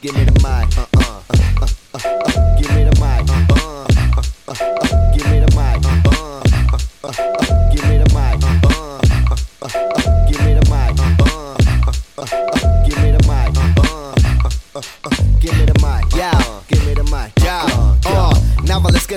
give me the mic. Uh uh, uh, uh, uh, uh, give me the mic. Uh uh, uh, uh, uh, give me the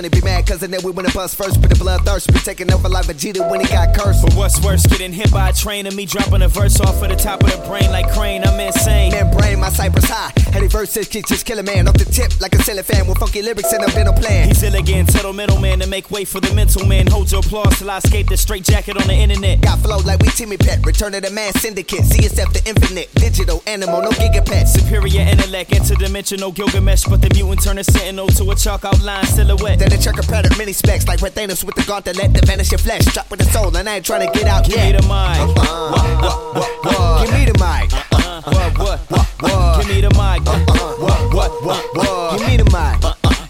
Be mad cause I know we wanna bust first, but the bloodthirst be taking over like Vegeta when he got cursed. But what's worse, getting hit by a train and me dropping a verse off of the top of the brain like Crane, I'm insane. Man, brain, my cypress high. Heady verses keep just killing man off the tip like a silly fan with funky lyrics and a dental plan. He's elegant, tell the middleman to make way for the mental man. Hold your applause till I escape the straight jacket on the internet. Got flow like we Timmy Pet, return of the man syndicate. CSF the infinite, digital animal, no gigapet. Superior intellect, interdimensional Gilgamesh, but the mutant turn a sentinel to a chalk outline silhouette. The checker pattern mini specs like Red Thanos with the gauntlet to vanish your flesh. Drop with the soul, and I ain't trying to get out Give yet. me the mic. Uh, what, what, what? Give me the mic. Uh, what, what, what, what? Give me the mic. What, what, what, what? Give me the mic.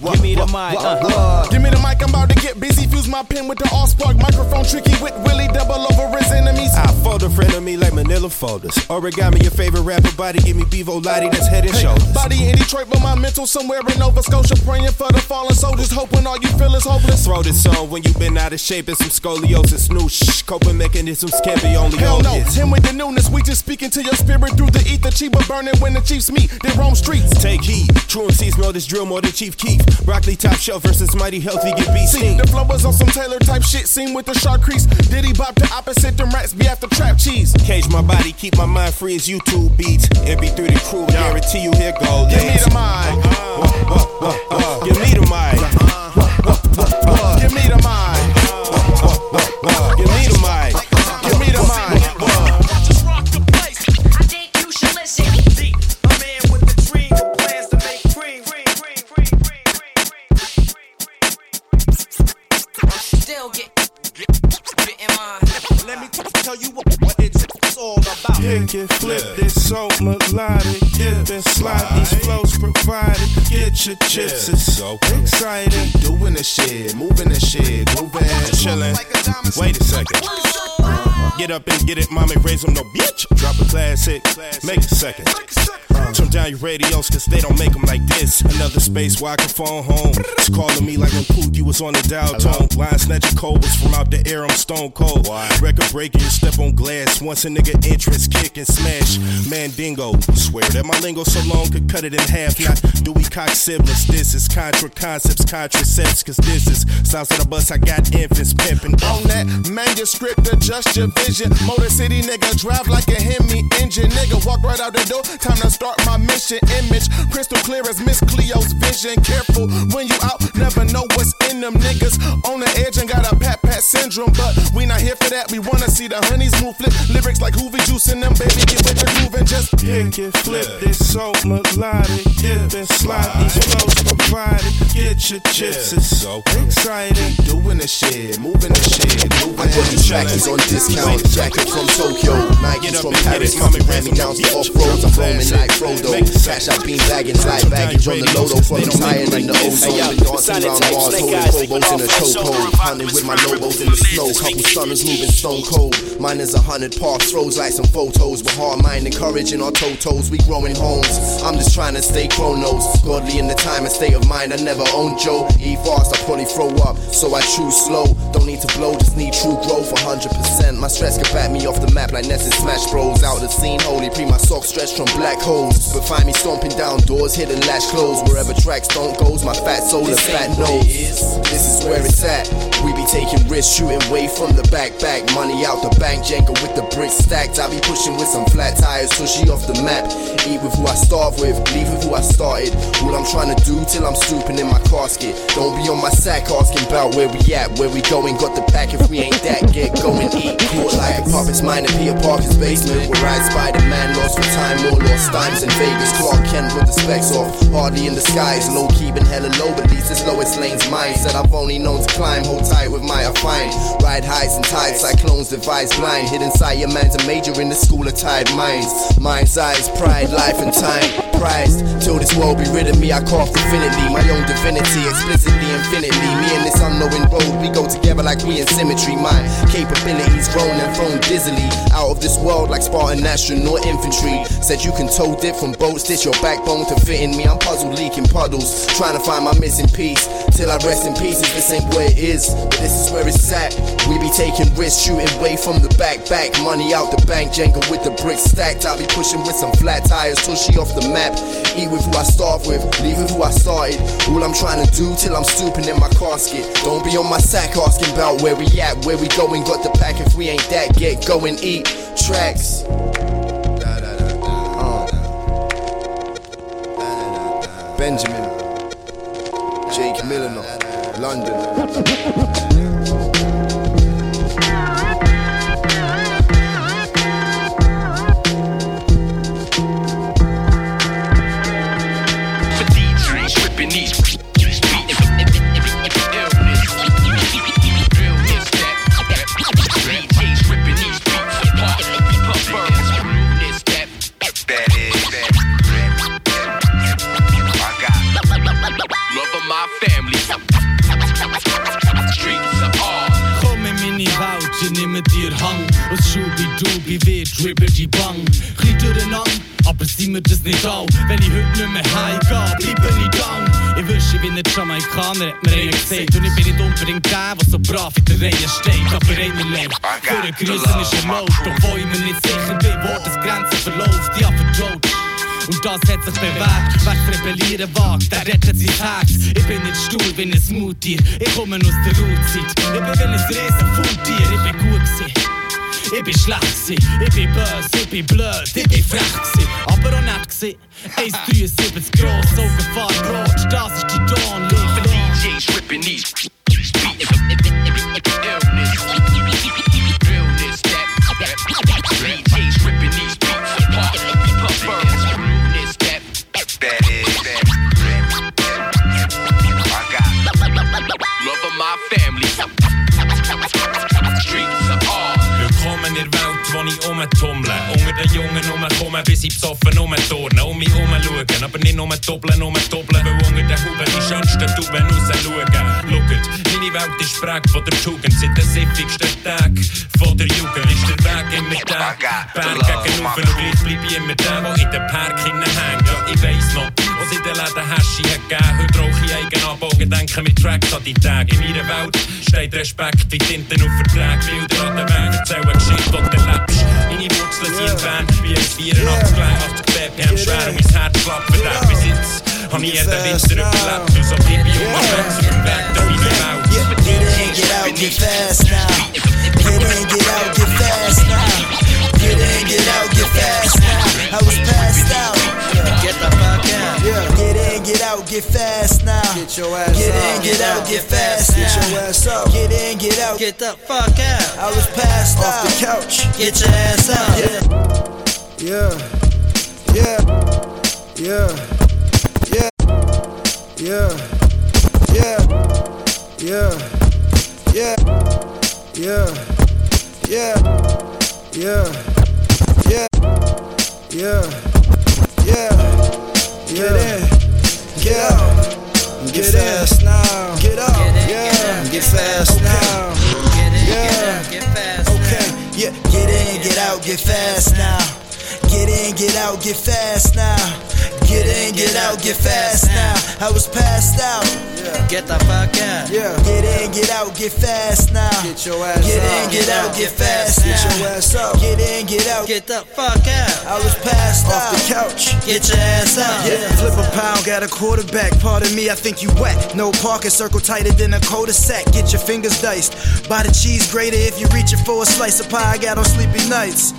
Give me the mic. Uh, What? Give me the mic, I'm about to get busy. Fuse my pen with the all spark microphone. Tricky with Willie, double over his enemies. I fold a friend of me like manila folders. Origami, your favorite rapper body. Give me Bevo Lottie, that's head and shoulders. Body in Detroit, but my mental somewhere in Nova Scotia. Praying for the fallen soldiers, hoping all you feel is hopeless. Throw this on when you've been out of shape and some scoliosis. New shh, coping mechanisms can't be only Hell no, obvious. him with the newness. We just speaking to your spirit through the ether. Chiba burning when the chiefs meet. They roam streets. Take heed. True MCs know this drill more than Chief Keef. Broccoli top shelf versus Mighty Healthy get beat See, the flow was on some Taylor type shit. Seen with the shark crease. Diddy bop the opposite. Them rats be after trap cheese. Cage my body, keep my mind free as YouTube beats. MP3 the crew, guarantee you here go. Give me the mic. Uh-huh. Give me the mic. Pick and flip this so melodic. Dip and slide these flows provided. Get your chips, it's so exciting. Doing the shit, moving the shit, grooving. Chillin'. Wait a second. Get up and get it, mommy, raise them no bitch. Drop a classic, make a second. Uh, turn down your radios, cause they don't make them like this. Another space where I can phone home. It's calling me like when Pookie was on the dial tone. Line snatching cobras from out the air, I'm stone cold. Record breaking, step on glass. Once a nigga entrance, kick and smash. Mandingo, swear that my lingo so long could cut it in half. Not Dewey Cox siblings. This is contra concepts, contracepts, cause this is sounds of the bus. I got infants pimping. On that manuscript, adjust your vision. Motor City nigga, drive like a Hemi engine. Nigga, walk right out the door. Time to start my mission. Image crystal clear as Miss Cleo's vision. Careful when you out, never know what's in them niggas. On the edge and got a pat pat syndrome. But we not here for that. We wanna see the honeys move flip. Lyrics like Hoovy juice in them, baby. Get with the groove and just Pick and flip this so melodic. Dip and slide these flows provided. Get your chips, it's so exciting. Doing the shit, moving the shit, moving. I got these trackies on discount. Jacket from Tokyo, Nikes from Paris, hand me down to off roads. I'm roaming like Frodo. Cash out bean bagging, light baggage on the Lodo. From the higher than the ozone. Been dancing around Mars, Phobos in a chokehold. Pounding with my lobos in the snow. Couple stunners moving stone cold. Mine is a hundred parks, throws like some photos. With hard mind and courage in our toe toes. We growing homes. I'm just trying to stay chronos. Godly in the time and state of mind. I never own Joe. E fast, I probably throw up. So I choose slow. Don't need to blow, just need true growth. 100%. My stress can back me off the map like Ness Smash Bros. Out the scene, holy pre my socks stretched from black holes. But find me stomping down doors, hidden latch closed. Wherever tracks don't goes, my fat soul and fat nose. This is where it's at. We be taking risks, shooting way from the back, back. Money out the bank, Jenga with the bricks stacked. I be pushing with some flat tires, tushy off the map. Eat with who I starve with, leave with who I started. All I'm trying to do till I'm stooping in my casket. Don't be on my sack asking about where we at, where we going. Got the pack if we ain't that, get going, eat. Caught like a puppet's mine in Peter Parker's basement. Where I Spider Man lost for time, more lost times in Vegas. Clark Kent with the specs off, hardly in the skies. Low key been hella low, but least it's lowest lane's mine. Said I've only known to climb, hold tight with my affine. Ride highs and tides, cyclones devise blind. Hidden inside your man's a major in the school of tired minds. Mind's eyes, pride, life and time. Prized till this world be rid of me. I carve infinitely, my own divinity, explicitly, infinitely. Me and this unknowing road, we go together like we in symmetry. My capabilities grown and thrown dizzily out of this world like Spartan astronaut infantry. Said you can tow dip from boats, ditch your backbone to fit in me. I'm puzzle leaking puddles, trying to find my missing piece. Till I rest in pieces, this ain't where it is, but this is where it's at. We be taking risks, shooting way from the back, back. Money out the bank, Jenga with the bricks stacked. I'll be pushing with some flat tires, tushy off the map. Eat with who I start with, leave with who I started. All I'm trying to do till I'm stooping in my casket. Don't be on my sack asking about where we at, where we going. Got the pack if we ain't that, get go and eat. Tracks. Uh. Benjamin, Jake Milner, London. Wird, dribble die Bang. Klein durcheinander, aber sind wir das nicht all. Wenn ich heute nicht mehr heimgehe, bleibe ich down. Ich wüsste, ich bin nicht Jamaikaner, hat mir einer gesagt. Und ich bin nicht unbedingt der, der so brav in der Reihe steht. Aber einer lebt. Für ein Grüßen ist erlaubt. Obwohl ich mir nicht sicher bin, wo das Grenze verläuft. Ich hab vertraut. Und das hat sich bewährt, wer Rebellieren wagt, der rettet sein Herz. Ich bin nicht stur wie ein Smoothtier, ich komme aus der Ruhezeit. Ich bin wie ein Riesenfundtier, ich bin gut gewesen. Ich bin schlecht ich bin böse, ich bin blöd, ich bin frech aber auch nett gewesen. 1,73 gross, Augenfarbe rot, das ist die Dawnlicht. For DJs stripping these Jungen rumkomme, bis ich besoffen rumturne. Um mich rumschauen, aber nicht nur doppeln, nur doppeln. Weil unter den Huben die schönsten Tuben rausschauen. Schaut, meine Welt ist prägt von der Tugend. Seit den siffigsten Tagen von der Jugend ist der Weg immer der. Berg gegen Ufer und gleich bleib ich immer der, der in den Park hängt. Ja, ich weiss noch, was in den Läden Haschi hat gegeben. Heute rauche ich eigen Abbogen, denke mit Tracks an die Tage. In meiner Welt steht Respekt wie Tinten auf Verträgen. Bilder an den Weg erzählen Geschichte, die du lebst. Meine Wurzeln sind in Bern, wie ein 84, 82 BPM schwer und mein Herz klappt verdammt. Bis jetzt hab ich jeden Winter überlebt. Und so bleib ich um mein den Weg durch meine Welt. Yeah, get in, get out, get fast now. Get in, get out, get fast now. Get in, get out, get fast now. I was passed out. Get the fuck out. Get in, get out, get fast now. Get your ass Get in, get out, get fast now. Get your ass up. Get in, get out, get the fuck out. I was passed out. Off the couch. Get your ass out. Yeah, yeah, yeah, yeah, yeah, yeah, yeah, yeah, yeah, yeah, yeah, yeah, yeah, yeah, yeah, get in, get out, get fast now, get up, yeah, get fast now, yeah, Okay, yeah, get in, get out, get fast now. Get in, get out, get fast now. Get in, get out, get fast now. I was passed out. Get the fuck out. Yeah. Get in, get out, get fast now. Get your ass Get in, get out, get fast Get now. your ass up. Get in, get out, get the fuck out. I was passed Off out. the couch. Get your ass out. Yeah, flip a pound, got a quarterback. Pardon me, I think you whack. No parking circle tighter than a cul-de-sac. Get your fingers diced. Buy the cheese grater if you're reaching for a slice of pie. I got on sleepy nights.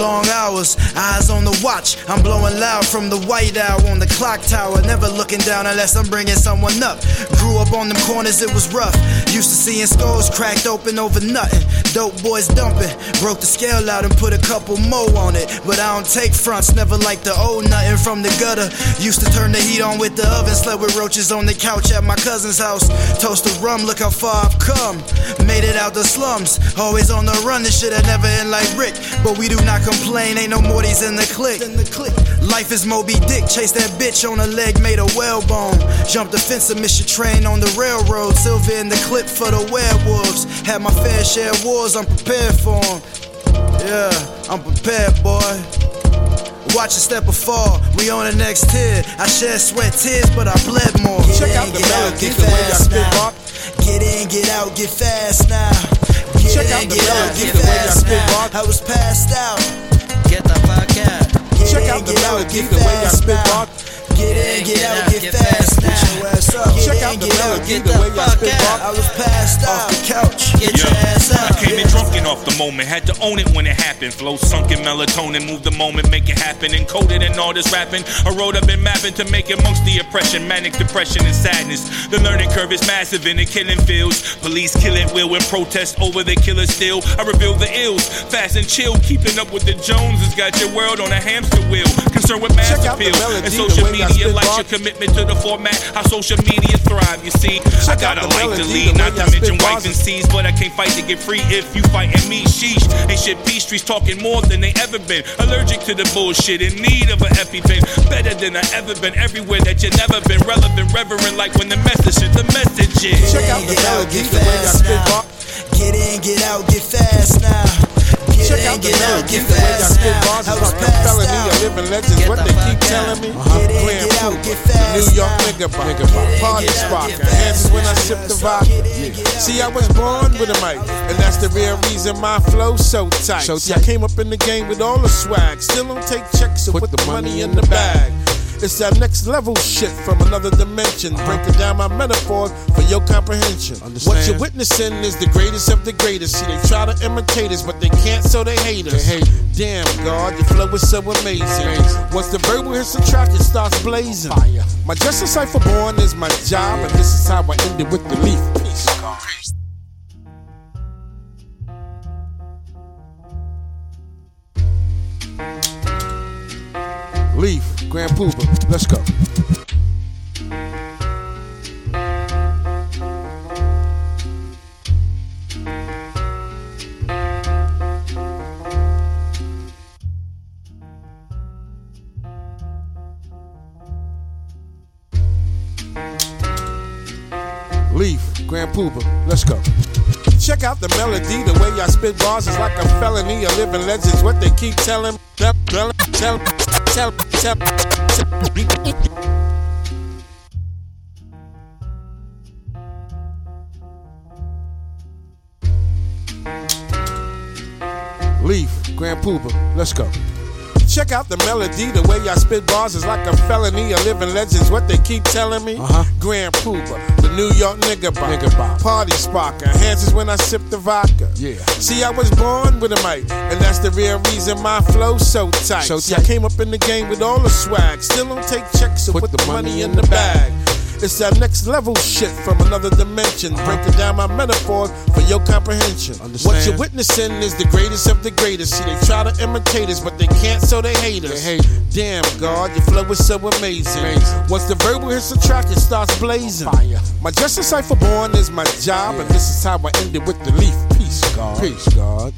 Long hours, eyes on the watch. I'm blowing loud from the white owl on the clock tower. Never looking down unless I'm bringing someone up. Grew up on them corners, it was rough. Used to seeing skulls cracked open over nothing. Dope boys dumping. Broke the scale out and put a couple more on it. But I don't take fronts, never like the old nothing from the gutter. Used to turn the heat on with the oven. Slept with roaches on the couch at my cousin's house. Toast the rum, look how far I've come. Made it out the slums. Always on the run, this shit I never end like Rick. But we do not complain, ain't no Mortys in the clique. Life is Moby Dick, chase that bitch on a leg made of whalebone. Jump the fence and miss your train on the railroad. Silver in the clip for the werewolves. Had my fair share of wars, I'm prepared for 'em. Yeah, I'm prepared, boy. Watch a step or fall, we on the next tier. I shed sweat tears, but I bled more. Check out the melody, the way I spit rock. Get in, get out, get fast now. Get Check in, out the get out, melody, get the way I fast spit now. rock. I was passed out. Get the fuck out. Get Check in, out the get out, melody, get the way I fast spit now. rock. Get in, get out, get fast now. Get your ass up. Check out the melody, get the way I fuck spit out. I was passed out. Off the couch. Get your ass up. I came in drunken off the moment, had to own it when it happened. Flow sunk in melatonin, move the moment, make it happen. Encoded in all this rapping. I wrote up in mapping to make it amongst the oppression, manic depression and sadness. The learning curve is massive in the killing fields. Police killing will and protest over the killer still. I reveal the ills, fast and chill, keeping up with the Joneses. Got your world on a hamster wheel, concerned with mass Check out the appeal and social I media. spit Like rock. your commitment to the format, how social media thrive. You see, I got out a the life to lead, the not way to I spit mention wife and seeds, but I can't fight to get free if you fighting me. Sheesh, ain't shit peace streets talking more than they ever been. Allergic to the bullshit, in need of an EpiPen. Better than I ever been, everywhere that you never been. Relevant, reverent, like when the message is the message is. Check out the Get melody, get the way I fast spit rock. Get in, get out, get fast now. Check out the out, get the way I spit bars I is was like a passed felony, a living legend. What the they keep telling me. Get in, Grand get out, Pooper, the New York nigga in, party get out, spark. get Hands when I sip the vodka. See, I was born with a mic, and that's the real reason my flow so tight. So See, I came up in the game with all the swag. Still don't take checks, so put, the money in the bag. It's that next level shit from another dimension. Breaking down my metaphors for your comprehension. What you're witnessing is the greatest of the greatest. See, they try to imitate us, but they can't, so they hate us. Damn, God, your flow is so amazing. Once the verbal hits the track, it starts blazing. My Justice Cipher born is my job, and this is how I end it with the leaf. Peace. Leaf, Grand Puba, let's go. Leaf, Grand Puba, let's go. Check out the melody, the way I spit bars is like a felony. A living legends, what they keep telling, tell, tell, tell, tell, tell, tell. Leaf, Grand Puba, let's go. Check out the melody, the way I spit bars is like a felony. A living legends, what they keep telling me. Uh-huh. Grand Puba, the New York nigga bop. Nigga bop. Party sparker, hands is when I sip the vodka. Yeah. See, I was born with a mic, and that's the real reason my flow so tight. So See. I came up in the game with all the swag. Still don't take checks, so put, the, money, in the bag. It's that next level shit from another dimension. Breaking down my metaphors for your comprehension. What you're witnessing is the greatest of the greatest. See, they try to imitate us, but they can't, so they hate us. Damn, God, your flow is so amazing. Once the verbal hits the track, it starts blazing. My Justice Cipher born is my job, and this is how I end it with the leaf. Peace, God. Peace, God.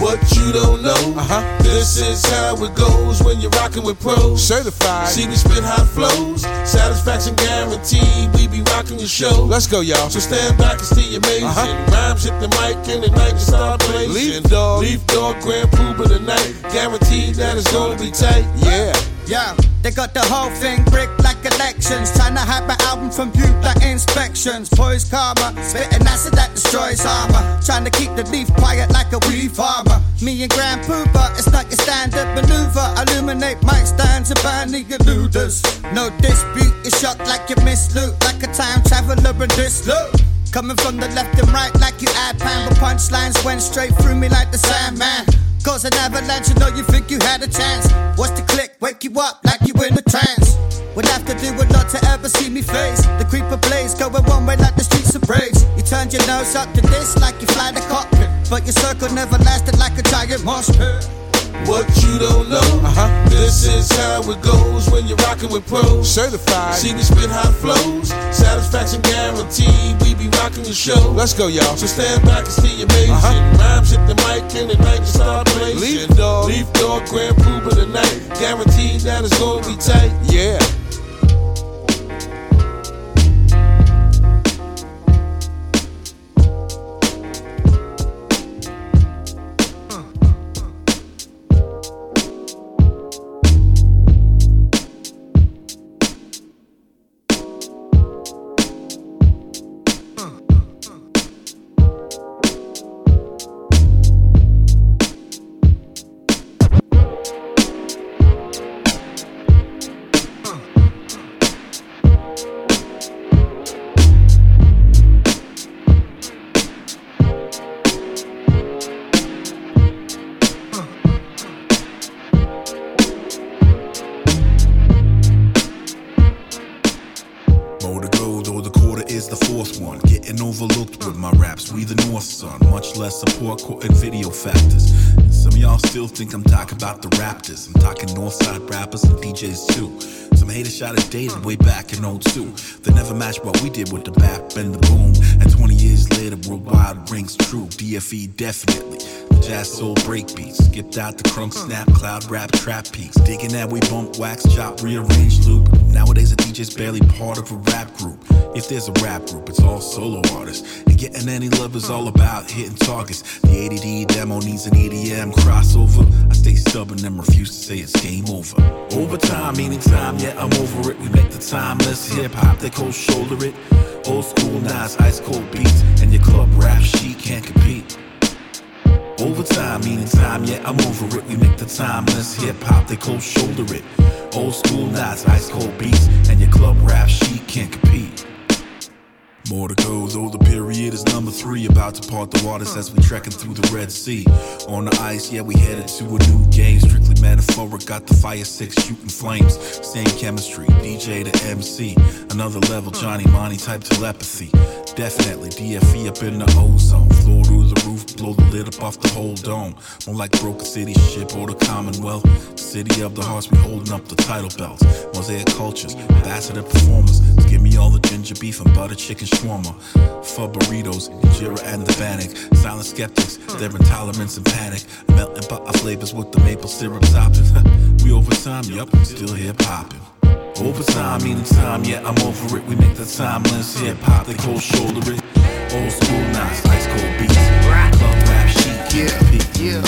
What you don't know, uh-huh. this is how it goes when you're rocking with pros. Certified. See, we spit hot flows, satisfaction guaranteed. We be rocking your show. Let's go, y'all. So stand back and see amazing. Uh-huh. Rhymes hit the mic and the night just start blazing. Leaf dog. Leaf dog, Grand Puba tonight. Guaranteed that it's gonna be tight. Yeah. Yeah, they got the whole thing bricked like elections. Trying to hype my album from view like inspections. Poise karma, spitting acid that destroys armor. Trying to keep the leaf quiet like a weed farmer. Me and Grand Puba, it's not your standard maneuver. Illuminate mic stands and burn the eluders. No dispute, you shot like you miss loot. Like a time traveler in this loop. Coming from the left and right like you pan, but punchlines went straight through me like the Sandman. Cause an avalanche, you know you think you had a chance. What's the click? Wake you up like you in a trance. Would have to do a lot to ever see me face. The creeper blaze going one way like the streets of Braves. You turned your nose up to this like you fly the cockpit. But your circle never lasted like a giant pit. What you don't know, uh-huh. this is how it goes when you're rocking with pros. Certified. See, we spit hot flows, satisfaction guaranteed. We be rocking the show. Let's go, y'all. So stand back and see amazing. Uh-huh. Rhymes hit the mic and the night just start blazing. Leaf dog. Leaf dog, Grand Puba tonight. Guaranteed that it's gonna be tight. Yeah. Think I'm talking about the Raptors. I'm talking Northside rappers and DJs too. Some haters shot at dated way back in 02. They never matched what we did with the bap and the boom. And 20 years later, worldwide rings true. DFE definitely. Jazz soul break beats. Skipped out the crunk snap, cloud rap, trap peaks. Digging that we bump, wax, chop, rearrange loop. Nowadays a DJ's barely part of a rap group. If there's a rap group, it's all solo artists. And getting any love is all about hitting targets. The ADD demo needs an EDM crossover. I stay stubborn and refuse to say it's game over. Overtime, meaning time, yeah, I'm over it. We make the timeless hip hop, they cold shoulder it. Old school, nice, ice cold beats. And your club rap sheet can't compete. Overtime, meaning time, yeah, I'm over it. We make the timeless hip hop, they cold shoulder it. Old school nights, ice cold beats, and your club rap sheet can't compete. More to though the period is number three. About to part the waters as we trekking through the Red Sea. On the ice, yeah, we headed to a new game. Strictly metaphoric, got the fire six shooting flames. Same chemistry, DJ to MC. Another level, Johnny Monty type telepathy. Definitely DFE up in the ozone. Floor through the roof, blow the lid up off the whole dome. More like Broken City ship or the Commonwealth. City of the hearts, we holding up the title belts. Mosaic cultures, ambassador performers. Give me all the ginger beef and butter chicken shawarma. For burritos, Jira and the Bannock. Silent skeptics, their intolerance and panic. Melting pot flavors with the maple syrup topping. we overtime, yup, still hip hopping. Overtime, meaning time, yeah, I'm over it. We make the timeless hip hop, they cold shoulder it. Old school nights, ice cold beats. Club rap sheet, yeah, yeah.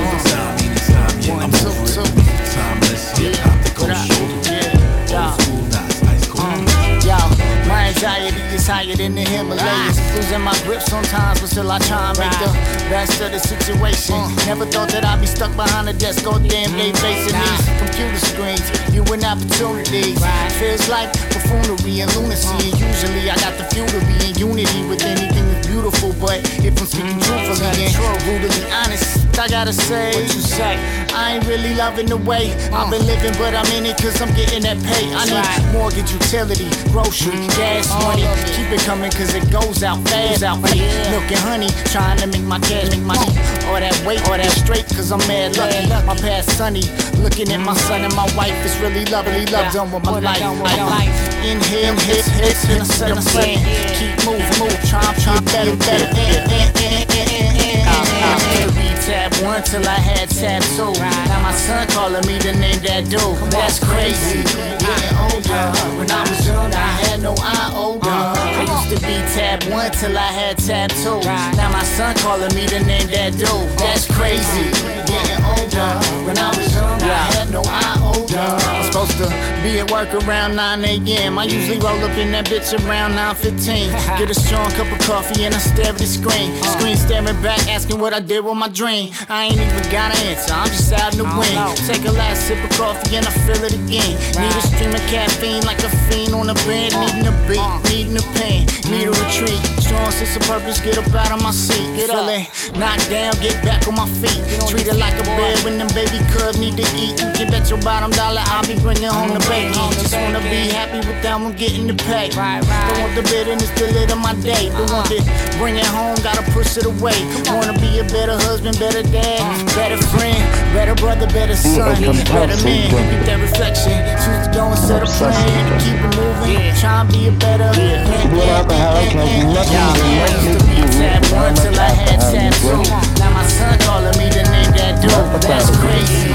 Overtime, meaning time, yeah, I'm over it. Anxiety is higher than the Himalayas. Ah. Losing my grip sometimes, but still I try and make the best of the situation. Uh. Never thought that I'd be stuck behind a desk all damn day mm. facing these computer screens. You win opportunities. Feels like buffoonery and lunacy. And usually I got the fuel to be in unity with anything that's beautiful. But if I'm speaking truthfully and brutally honest, I gotta say, what you say? I ain't really loving the way I've been living, but I'm in it cause I'm getting that pay. I need mortgage, utility, grocery, gas money. Keep it coming cause it goes out fast. Out fast. Milk and honey, trying to make my cash, make money. All that weight, all that straight cause I'm mad lucky. My past sunny, looking at my son and my wife. It's really lovely, love done with my life. Inhale, hit, hit, hit, set a plan. Keep moving, move, try, try, better, better. Read tab one till I had tab two. Now my son calling me the name that dude. That's crazy. Getting older. Oh, when I was young, I had no iota. Oh, uh-huh. I used to be tab one till I had tab two. Now my son calling me the name that dude. That's crazy. Getting oh, older. When I was young, I had no iota. I'm supposed to be at work around 9 a.m. I usually roll up in that bitch around 9:15. Get a strong cup of coffee and I stare at the screen. Uh. Screen staring back, asking what I did with my dream. I ain't even got an answer. I'm just out in the wind. Take a last sip of coffee and I feel it again. Need a stream of caffeine like a fiend on a bed. Uh. Needing a beat, uh. needing a pain, need a mm. retreat. Strong sense of purpose, get up out of my seat. Get Feeling knocked down, get back on my feet. Treat it like a bed when them baby cubs need to eat. You can bet your bottom dollar I'll be bringing home the baby. Just wanna be happy with that one getting the pay. Don't want the bitterness to lit on my day. Don't want it bring it home, gotta push it away. Wanna be a better husband, better dad, better friend, better brother, better son, better man. Keep that reflection, choose to go and set a plan. Keep it moving, try and be a better man. Yeah, I used to be tab one till I had tab two. That's crazy.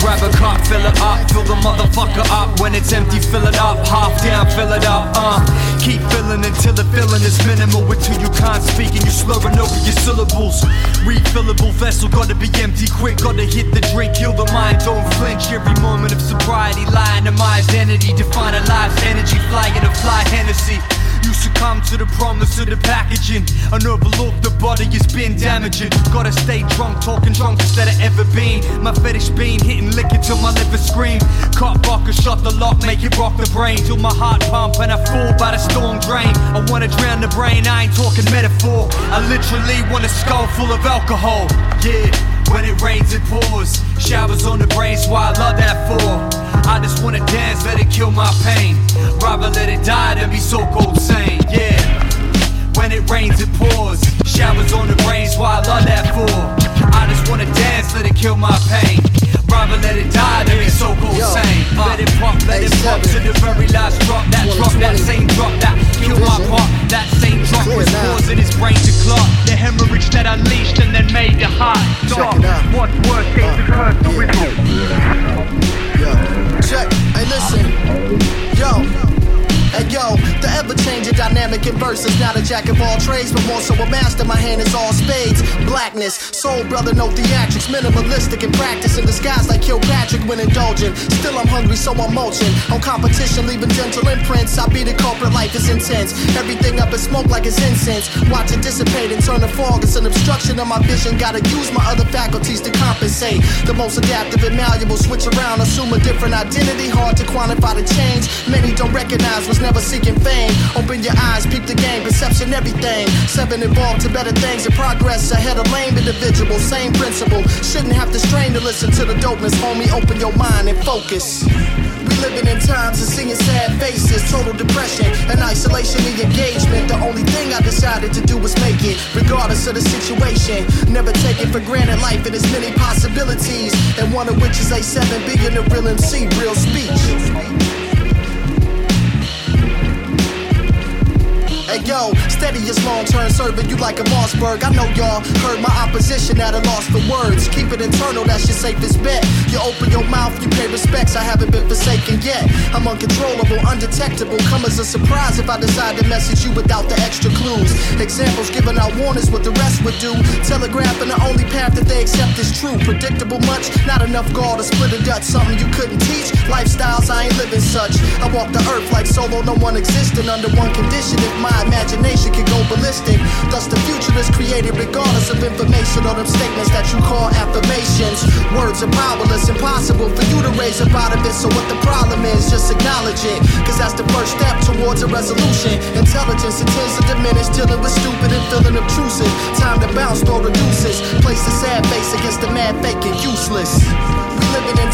Grab a fill it up, fill the motherfucker up. When it's empty, fill it up. Half down, fill it up. Uh, keep filling until the feeling is minimal. Until you can't speak and you're slurring over your syllables. Refillable vessel, gotta be empty quick. Gotta hit the drink, kill the mind, don't flinch. Every moment of sobriety, lying to my identity. Define a life's energy, flying a fly Hennessy. You succumb to the promise of the packaging and overlook the body has been damaging. Gotta stay drunk, talking drunk instead of ever been. My fetish being hitting liquor till my liver scream. Cut vodka, shut the lock, make it rock the brain till my heart pump and I fall by the storm drain. I wanna drown the brain, I ain't talking metaphor. I literally want a skull full of alcohol. Yeah. When it rains, it pours. Showers on the brains, why I love that for. I just wanna dance, let it kill my pain. Rather let it die than be so cold sane, yeah. When it rains, it pours. Showers on the brains, why I love that for. I just wanna dance, let it kill my pain. Rather let it die than be so cold sane. Let it pump, let it pump to the very last drop. That drop, that same drop, that killed my part. That same drop was causing his brain to clot. The hemorrhage that unleashed and then made the heart stop. What worse things uh, occurred to it? Check, jack of all trades, but more so a master. My hand is all spades. Blackness, soul brother, no theatrics. Minimalistic in practice, in disguise like Kilpatrick when indulgent. Still I'm hungry, so I'm mulching. On competition, leaving dental imprints. I be the culprit, life is intense. Everything up in smoke like it's incense. Watch it dissipate and turn to fog. It's an obstruction of my vision. Gotta use my other faculties to compensate. The most adaptive and malleable, switch around, assume a different identity. Hard to quantify the change. Many don't recognize what's never seeking fame. Open your eyes, peep the game, perception, everything. Seven evolved to better things and progress ahead of lame individuals. Same principle. Shouldn't have to strain to listen to the dopeness, homie. Open your mind and focus. We living in times of seeing sad faces, total depression and isolation and engagement. The only thing I decided to do was make it, regardless of the situation. Never take it for granted, life and its many possibilities, and one of which is a 7 billion of real MC, real speech. Hey yo, steady as long term serving you like a Mossberg. I know y'all heard my opposition at a loss for words. Keep it internal, that's your safest bet. You open your mouth, you pay respects. I haven't been forsaken yet. I'm uncontrollable, undetectable. Come as a surprise if I decide to message you without the extra clues. Examples giving out warnings what the rest would do. Telegraphing the only path that they accept is true. Predictable much, not enough gall to split a Dutch. Something you couldn't teach. Lifestyles, I ain't living such. I walk the earth like solo, no one existing under one condition. If my imagination can go ballistic. Thus, the future is created regardless of information or them statements that you call affirmations. Words are powerless, impossible for you to raise up out of it. So, what the problem is, just acknowledge it. Cause that's the first step towards a resolution. Intelligence, it tends to diminish till it was stupid and feeling obtrusive. Time to bounce or reduces. Place the sad face against the mad fake and useless. We living in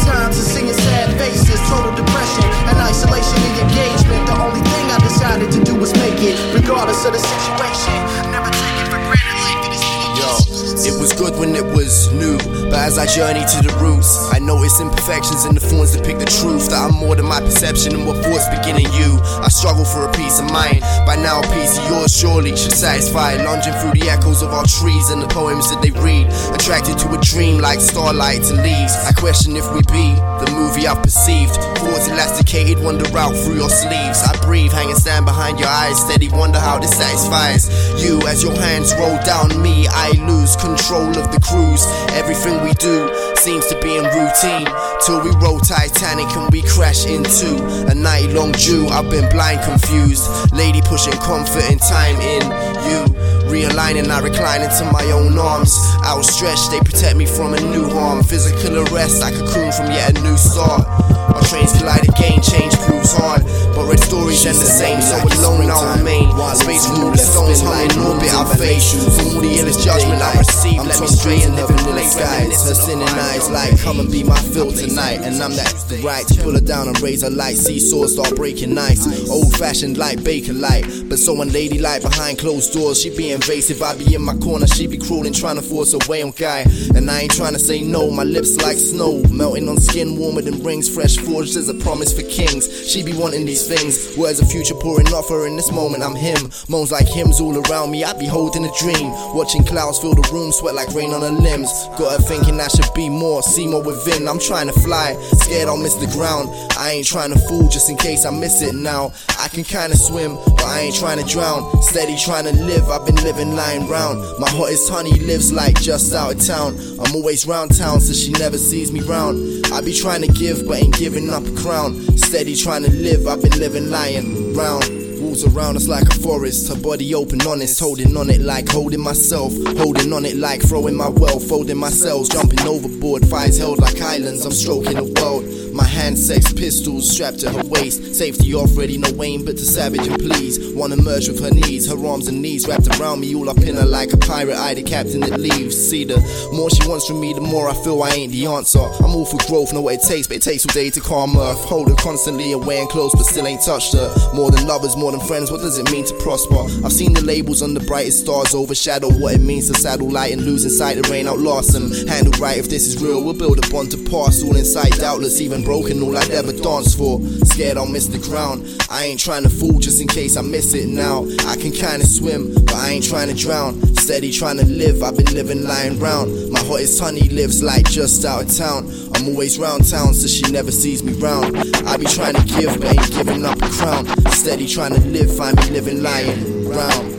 as I journey to the roots, I notice imperfections in the forms that pick the truth. That I'm more than my perception and what thoughts begin in you. I struggle for a peace of mind. By now, a piece of yours surely should satisfy. Lunging through the echoes of our trees and the poems that they read. Attracted to a dream like starlight to leaves. I question if we be the movie I've perceived. Thoughts elasticated, wander out through your sleeves. I breathe, hang and stand behind your eyes. Steady, wonder how this satisfies you as your hands roll down me. I lose control of the cruise. Everything we do seems to be in routine. Till we roll Titanic and we crash into a night long Jew. I've been blind, confused. Lady pushing comfort and time in you. Realigning, I recline into my own arms. Outstretched, they protect me from a new harm. Physical arrest, I cocoon from yet a new start. Trains collide again, change proves hard. But red stories end the same, so alone I'll remain. Space through the stones, hung in orbit, I face. From all the illest judgment I receive, let me stray and live in the skies. Her sinning eyes like, come and be my fill tonight. And I'm that the right to pull her down and raise her light. Seesaw start breaking ice. Old fashioned light, baker light, but so unladylike behind closed doors. She be invasive, I be in my corner, she be crawling, trying to force her way on guy. And I ain't trying to say no, my lips like snow, melting on skin warmer than rings, fresh forged as a promise for kings. She be wanting these things, words of future pouring off her in this moment. I'm him, moans like hymns all around me. I be holding a dream, watching clouds fill the room, sweat like rain on her limbs. Got her thinking I should be more, see more within. I'm trying to fly, scared I'll miss the ground. I ain't trying to fool just in case I miss it now. I can kinda swim, but I ain't trying to drown. Steady trying to live, I've been living lying round. My hottest honey lives like just out of town. I'm always round town, so she never sees me round. I be trying to give, but ain't giving up a crown. Steady trying to live, I've been living lying round. Walls around us like a forest, her body open, honest, holding on it like holding myself, holding on it like throwing my wealth, folding my cells, jumping overboard, fires held like islands. I'm stroking the world. My hand sex pistols strapped to her waist. Safety off, ready, no aim, but to savage and please. Wanna merge with her knees, her arms and knees wrapped around me, all up in her like a pirate eye, the captain that leaves. See, the more she wants from me, the more I feel I ain't the answer. I'm all for growth, know what it takes, but it takes all day to calm her. Hold her constantly away and close, but still ain't touched her. More than lovers, more than friends, what does it mean to prosper? I've seen the labels on the brightest stars overshadow what it means to saddle light and losing sight of rain outlast them. Handle right if this is real, we'll build a bond to pass. All inside, doubtless, even broken, all I'd ever dance for. Scared I'll miss the ground. I ain't trying to fool just in case I miss it now. I can kinda swim, but I ain't trying to drown. Steady trying to live, I've been living lying round. My hottest honey lives like just out of town. I'm always round town, so she never sees me round. I be trying to give, but ain't giving up a crown. Steady trying to live, find me living lying round.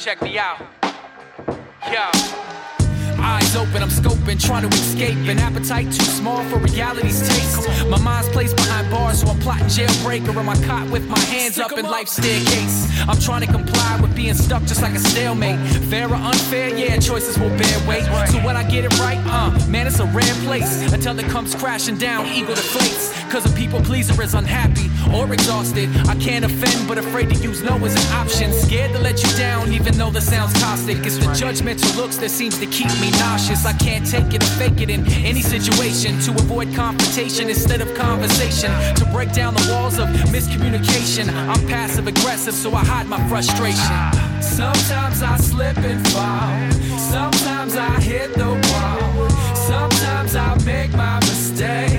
Check me out. Yo. Eyes open, I'm scoping, trying to escape. An appetite too small for reality's taste. My mind's placed behind bars, so I'm plotting jailbreaker on my cot with my hands up in life's staircase. I'm trying to comply with being stuck just like a stalemate. Fair or unfair, yeah, choices will bear weight. So when I get it right, uh, man, it's a rare place. Until it comes crashing down, ego deflates. Cause a people pleaser is unhappy or exhausted. I can't offend, but afraid to use no as an option. Scared to let you down, even though the sounds caustic. It's the judgmental looks that seems to keep me nauseous. I can't take it or fake it in any situation to avoid confrontation instead of conversation. To break down the walls of miscommunication. I'm passive aggressive, so I hide my frustration. Sometimes I slip and fall. Sometimes I hit the wall. Sometimes I make my mistakes.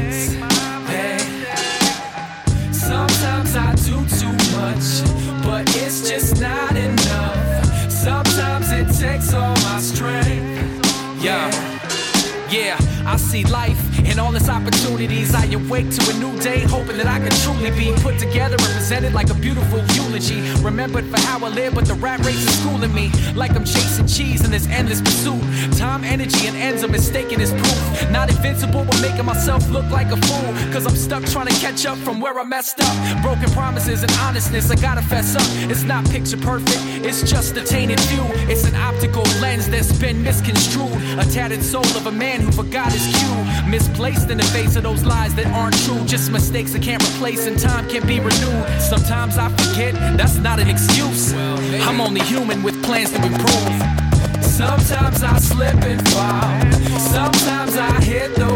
Life and all its opportunities. I awake to a new day, hoping that I can truly be put together and presented like a beautiful eulogy. Remembered for how I live, but the rat race is schooling me. Like I'm chasing cheese in this endless pursuit. Time, energy, and ends are mistaken as proof. Not invincible, but making myself look like a fool. Cause I'm stuck trying to catch up from where I messed up. Broken promises and honestness, I gotta fess up. It's not picture perfect, it's just a tainted view. It's an optical lens that's been misconstrued. A tattered soul of a man who forgot his cue. Misplaced in the face of those lies that aren't true. Just mistakes I can't replace and time can't be renewed. Sometimes I forget, that's not an excuse. I'm only human with plans to improve. Sometimes I slip and fall. Sometimes I hit the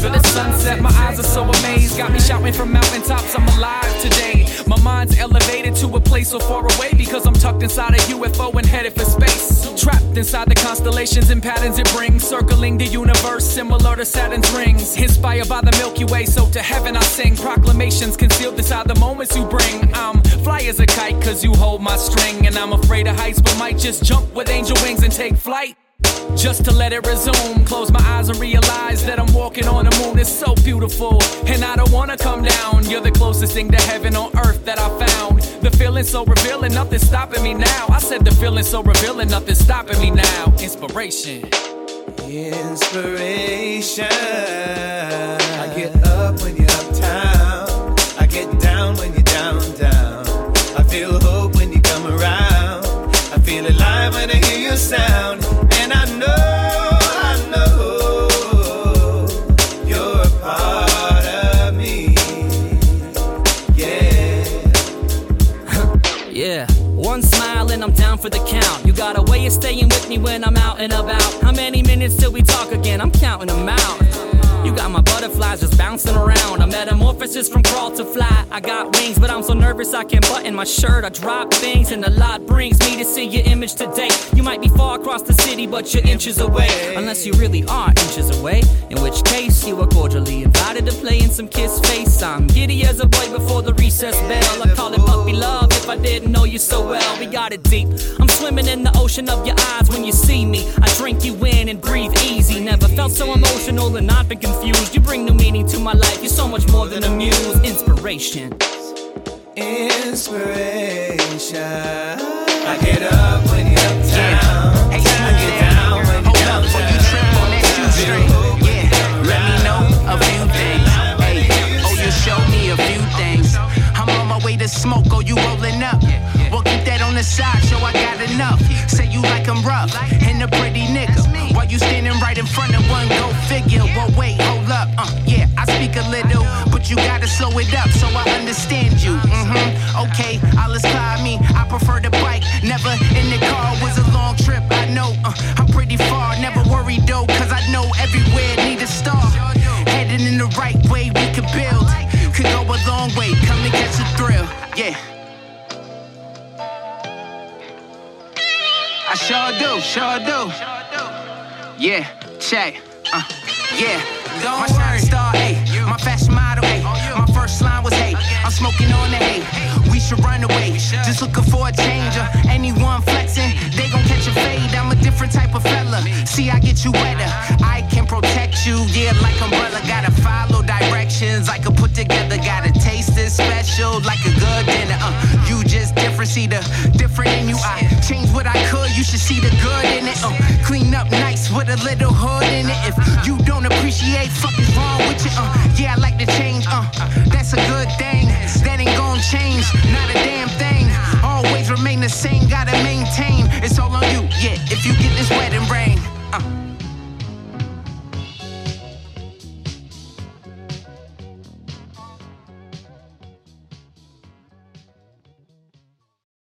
The the sunset, my eyes are so amazed. Got me shouting from mountaintops, I'm alive today. My mind's elevated to a place so far away because I'm tucked inside a UFO and headed for space. Trapped inside the constellations and patterns it brings, circling the universe similar to Saturn's rings. Inspired by the Milky Way, so to heaven I sing. Proclamations concealed inside the moments you bring. I'm fly as a kite cause you hold my string. And I'm afraid of heights, but might just jump with angel wings and take flight. Just to let it resume. Close my eyes and realize that I'm walking on the moon. It's so beautiful. And I don't wanna come down. You're the closest thing to heaven on earth that I found. The feeling so revealing, nothing's stopping me now. I said the feeling so revealing, nothing's stopping me now. Inspiration. Inspiration. I get up for the count. You got a way of staying with me when I'm out and about. How many minutes till we talk again? I'm counting them out. You got my butterflies just bouncing around. A metamorphosis from crawl to fly. I got wings, but I'm so nervous I can't button my shirt. I drop things, and a lot brings me to see your image today. You might be far across the city, but you're inches away. Unless you really are inches away. In which case, you are cordially invited to play in some kiss face. I'm giddy as a boy before the recess bell. I call it puppy love if I didn't know you so well. We got it deep. I'm swimming in the ocean of your eyes when you see me. I so emotional and not been confused. You bring new meaning to my life. You're so much more than a muse. Inspiration. Inspiration. I get up when you're uptown. I get down when you're downtown. Yeah, let me know a few things. Hey, oh, you show me a few things. I'm on my way to smoke, oh, you rolling up. Well, keep that on the side, show I got enough. Say you like I'm rough and a pretty nigga. While you standing right in front of one, go figure. Well, wait, hold up. Uh, yeah, I speak a little, but you gotta slow it up so I understand you. Mm-hmm. Okay, I'll inspire me. I prefer the bike, never in the car. Was a long trip, I know. Uh, I'm pretty far, never worried though, cause I know everywhere I sure do, sure do. Yeah, check. Uh, yeah. Don't my shining star, ayy. My fashion model, ayy. My first line was, hey, I'm smoking on the hay should run away. Just looking for a changer. Anyone flexing, they gon' catch a fade. I'm a different type of fella. See, I get you wetter. I can protect you, yeah, like umbrella. Gotta follow directions. I can put together, gotta taste this special like a good dinner. Uh, you just different, see the different in you. I changed what I could. You should see the good in it. Uh, clean up nice with a little hood in it. If you don't appreciate, fuck is wrong with you. Uh, yeah, I like the change. Uh, that's a good thing. That ain't gon' change. No not a damn thing. Always remain the same, gotta maintain. It's all on you, yeah, if you get this wedding ring. Uh.